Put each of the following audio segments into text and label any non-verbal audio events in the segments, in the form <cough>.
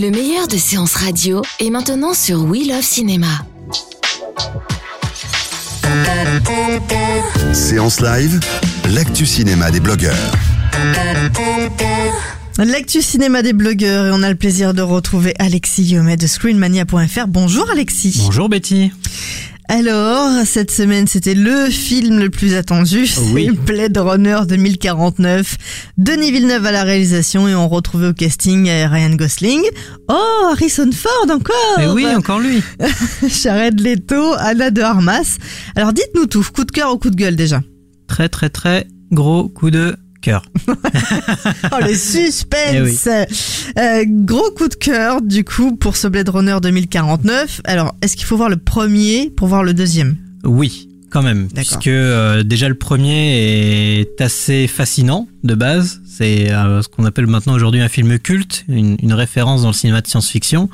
Le meilleur de séances radio est maintenant sur We Love Cinéma. Séance live, l'actu cinéma des blogueurs. L'actu cinéma des blogueurs et on a le plaisir de retrouver Alexis Yomet de screenmania.fr. Bonjour Alexis. Bonjour Betty. Alors, cette semaine, c'était le film le plus attendu, Oui. c'est Blade Runner 2049. Denis Villeneuve à la réalisation et on retrouvait au casting euh, Ryan Gosling. Oh, Harrison Ford encore Mais oui, encore lui. <laughs> Jared Leto, Anna de Armas. Alors dites-nous tout, coup de cœur ou coup de gueule déjà? Très très très gros coup de cœur. <laughs> Oh le suspense Eh Euh, Gros coup de cœur du coup pour ce Blade Runner 2049. Alors est-ce qu'il faut voir le premier pour voir le deuxième? Oui, quand même. Puisque euh, déjà le premier est assez fascinant de base. C'est euh, ce qu'on appelle maintenant aujourd'hui un film culte, une, une référence dans le cinéma de science-fiction.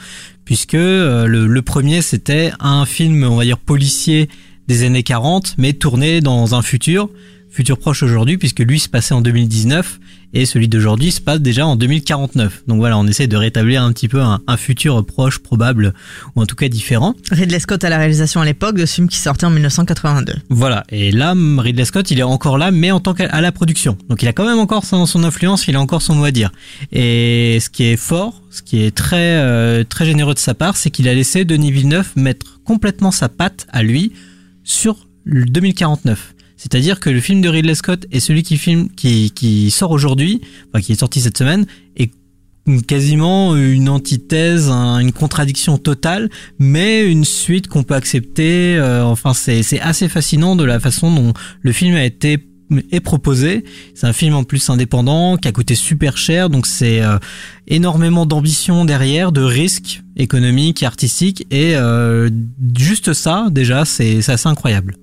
Puisque euh, le, le premier c'était un film, on va dire, policier des années 40, mais tourné dans un futur, futur proche aujourd'hui, puisque lui se passait en 2019 et celui d'aujourd'hui se passe déjà en 2049. Donc voilà, on essaie de rétablir un petit peu un, un futur proche, probable, ou en tout cas différent. Ridley Scott à la réalisation à l'époque de ce film qui sortait en 1982. Voilà, et là, Ridley Scott, il est encore là, mais en tant qu'à la production. Donc il a quand même encore son, son influence, il a encore son mot à dire. Et ce qui est fort, ce qui est très euh, très généreux de sa part, c'est qu'il a laissé Denis Villeneuve mettre complètement sa patte à lui sur le 2049. C'est-à-dire que le film de Ridley Scott et celui qui filme, qui, qui sort aujourd'hui, enfin qui est sorti cette semaine, est quasiment une antithèse, un- une contradiction totale, mais une suite qu'on peut accepter. euh, enfin, c'est assez fascinant de la façon dont le film a été est proposé. C'est un film en plus indépendant qui a coûté super cher, donc c'est euh, énormément d'ambition derrière, de risques économiques et artistiques, et euh, juste ça déjà, c'est assez incroyable.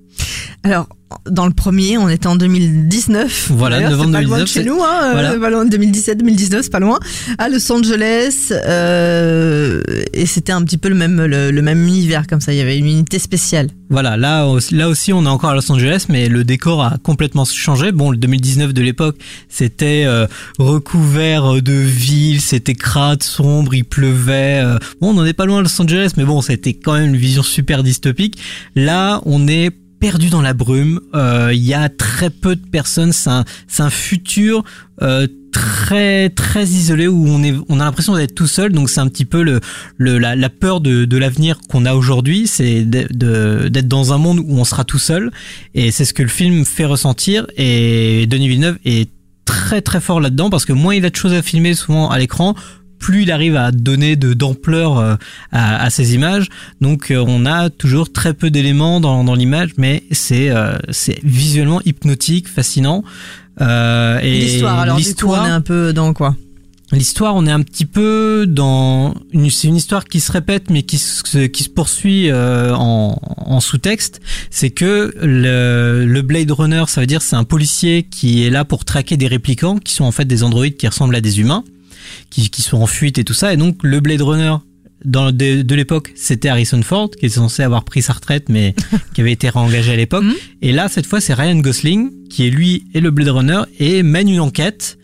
Alors, dans le premier, on était en 2019. Voilà, novembre pas loin de 2019, chez nous, hein, voilà. euh, pas loin de 2017, 2019, c'est pas loin. À Los Angeles, euh, et c'était un petit peu le même, le, le même univers comme ça. Il y avait une unité spéciale. Voilà, là, aussi- là aussi, on est encore à Los Angeles, mais le décor a complètement changé. Bon, le 2019 de l'époque, c'était euh, recouvert de villes, c'était crade, sombre, il pleuvait. euh. Bon, on n'en est pas loin à Los Angeles, mais bon, c'était quand même une vision super dystopique. Là, on est perdu dans la brume. euh, Il y a très peu de personnes. C'est un, un futur euh, très très isolé où on est, on a l'impression d'être tout seul. Donc c'est un petit peu le, le la, peur de, de l'avenir qu'on a aujourd'hui, c'est d'être dans un monde où on sera tout seul. Et c'est ce que le film fait ressentir. Et Denis Villeneuve est très très fort là-dedans parce que moins il a de choses à filmer souvent à l'écran, plus il arrive à donner de d'ampleur euh, à, à ces images. Donc euh, on a toujours très peu d'éléments dans, dans l'image, mais c'est euh, c'est visuellement hypnotique, fascinant. Euh, et L'histoire, alors l'histoire- on est un peu dans quoi? L'histoire, on est un petit peu dans une, c'est une histoire qui se répète mais qui se, qui se poursuit euh, en, en sous-texte. C'est que le, le Blade Runner, ça veut dire c'est un policier qui est là pour traquer des réplicants qui sont en fait des androïdes qui ressemblent à des humains, qui, qui sont en fuite et tout ça. Et donc le Blade Runner dans, de, de l'époque, c'était Harrison Ford qui était censé avoir pris sa retraite mais <laughs> qui avait été réengagé à l'époque. Mhm. Et là, cette fois, c'est Ryan Gosling qui est lui et le Blade Runner et mène une enquête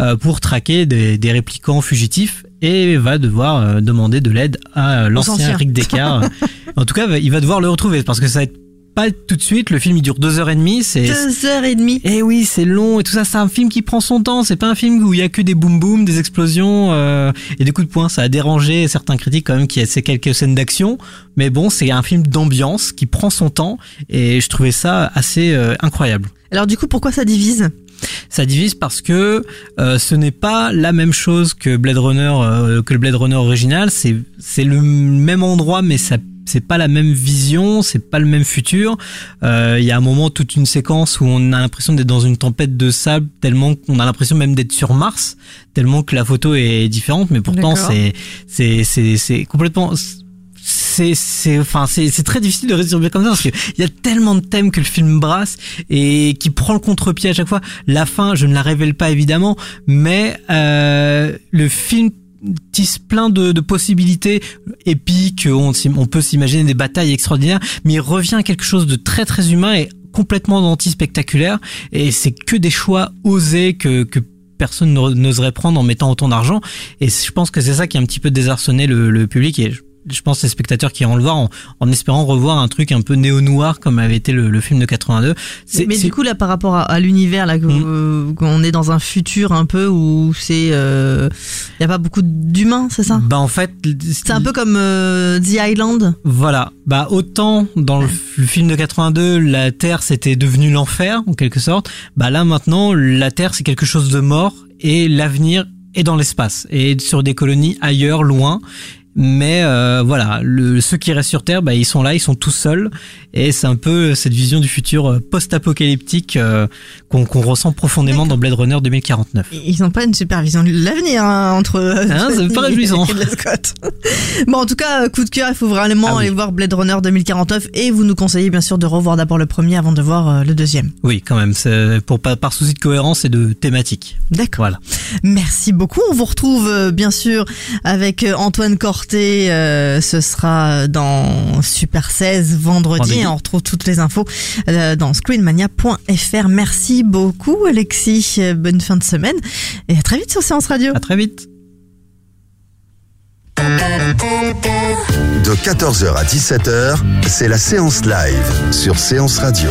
euh, pour traquer des, des réplicants fugitifs et va devoir euh, demander de l'aide à euh, l'ancien. Rick Deckard. <laughs> en tout cas, il va devoir le retrouver parce que ça va être pas tout de suite. Le film il dure deux heures et demie. C'est Deux heures et demie. et oui, c'est long et tout ça. C'est un film qui prend son temps. C'est pas un film où il y a que des boum boum, des explosions euh, et des coups de poing. Ça a dérangé certains critiques quand même qui a ces quelques scènes d'action. Mais bon, c'est un film d'ambiance qui prend son temps et je trouvais ça assez euh, incroyable. Alors du coup, pourquoi ça divise? Ça divise parce que euh, ce n'est pas la même chose que Blade Runner, euh, que le Blade Runner original. C'est c'est le même endroit, mais ça c'est pas la même vision, c'est pas le même futur. Euh, Il y a un moment, toute une séquence où on a l'impression d'être dans une tempête de sable, tellement qu'on a l'impression même d'être sur Mars, tellement que la photo est différente, mais pourtant c'est c'est c'est c'est complètement c'est c'est enfin c'est c'est très difficile de résumer comme ça parce que il y a tellement de thèmes que le film brasse et qui prend le contre-pied à chaque fois. La fin, je ne la révèle pas évidemment, mais euh, le film tisse plein de, possibilités épiques. On, peut s'imaginer des batailles extraordinaires, mais il revient à quelque chose de très très humain et complètement anti-spectaculaire. Et c'est que des choix osés que personne n'o- n'oserait prendre en mettant autant d'argent. Et je pense que c'est ça qui a un petit peu désarçonné le, le public. Et je, je pense les spectateurs qui iront le voir en, en espérant revoir un truc un peu néo-noir comme avait été le, le film de 82. C'est- Mais du coup, là, par rapport à, à l'univers, là, Mm. euh, qu'on est dans un futur un peu où c'est, il y a pas beaucoup d'humains, c'est ça? Bah en fait, C'est un peu comme euh, The Island. Voilà, bah autant dans le, le film de 82, la Terre c'était devenu l'enfer en quelque sorte. Bah là maintenant, la Terre c'est quelque chose de mort et l'avenir est dans l'espace et sur des colonies ailleurs, loin. Mais euh, voilà, le, ceux qui restent sur Terre, bah, ils sont là, ils sont tout seuls, et c'est un peu cette vision du futur euh, post-apocalyptique euh, qu'on ressent profondément dans Blade Runner 2049. Ils n'ont pas une supervision de l'avenir hein, entre. Hein, <laughs> c'est pas réjouissant. <laughs> bon, en tout cas, coup de cœur, il faut vraiment Ah oui. aller voir Blade Runner 2049 et vous nous conseillez bien sûr de revoir d'abord le premier avant de voir le deuxième. Oui, quand même, pour par, par souci de cohérence et de thématique. D'accord. Voilà. Merci beaucoup. On vous retrouve bien sûr avec Antoine Corté. Euh, ce sera dans Super 16 vendredi. On retrouve toutes les infos euh, dans screenmania.fr. Merci beaucoup Alexis. Euh, Bonne fin de semaine et à très vite sur Séance Radio. À très vite. De 14h à 17h, c'est la séance live sur Séance Radio.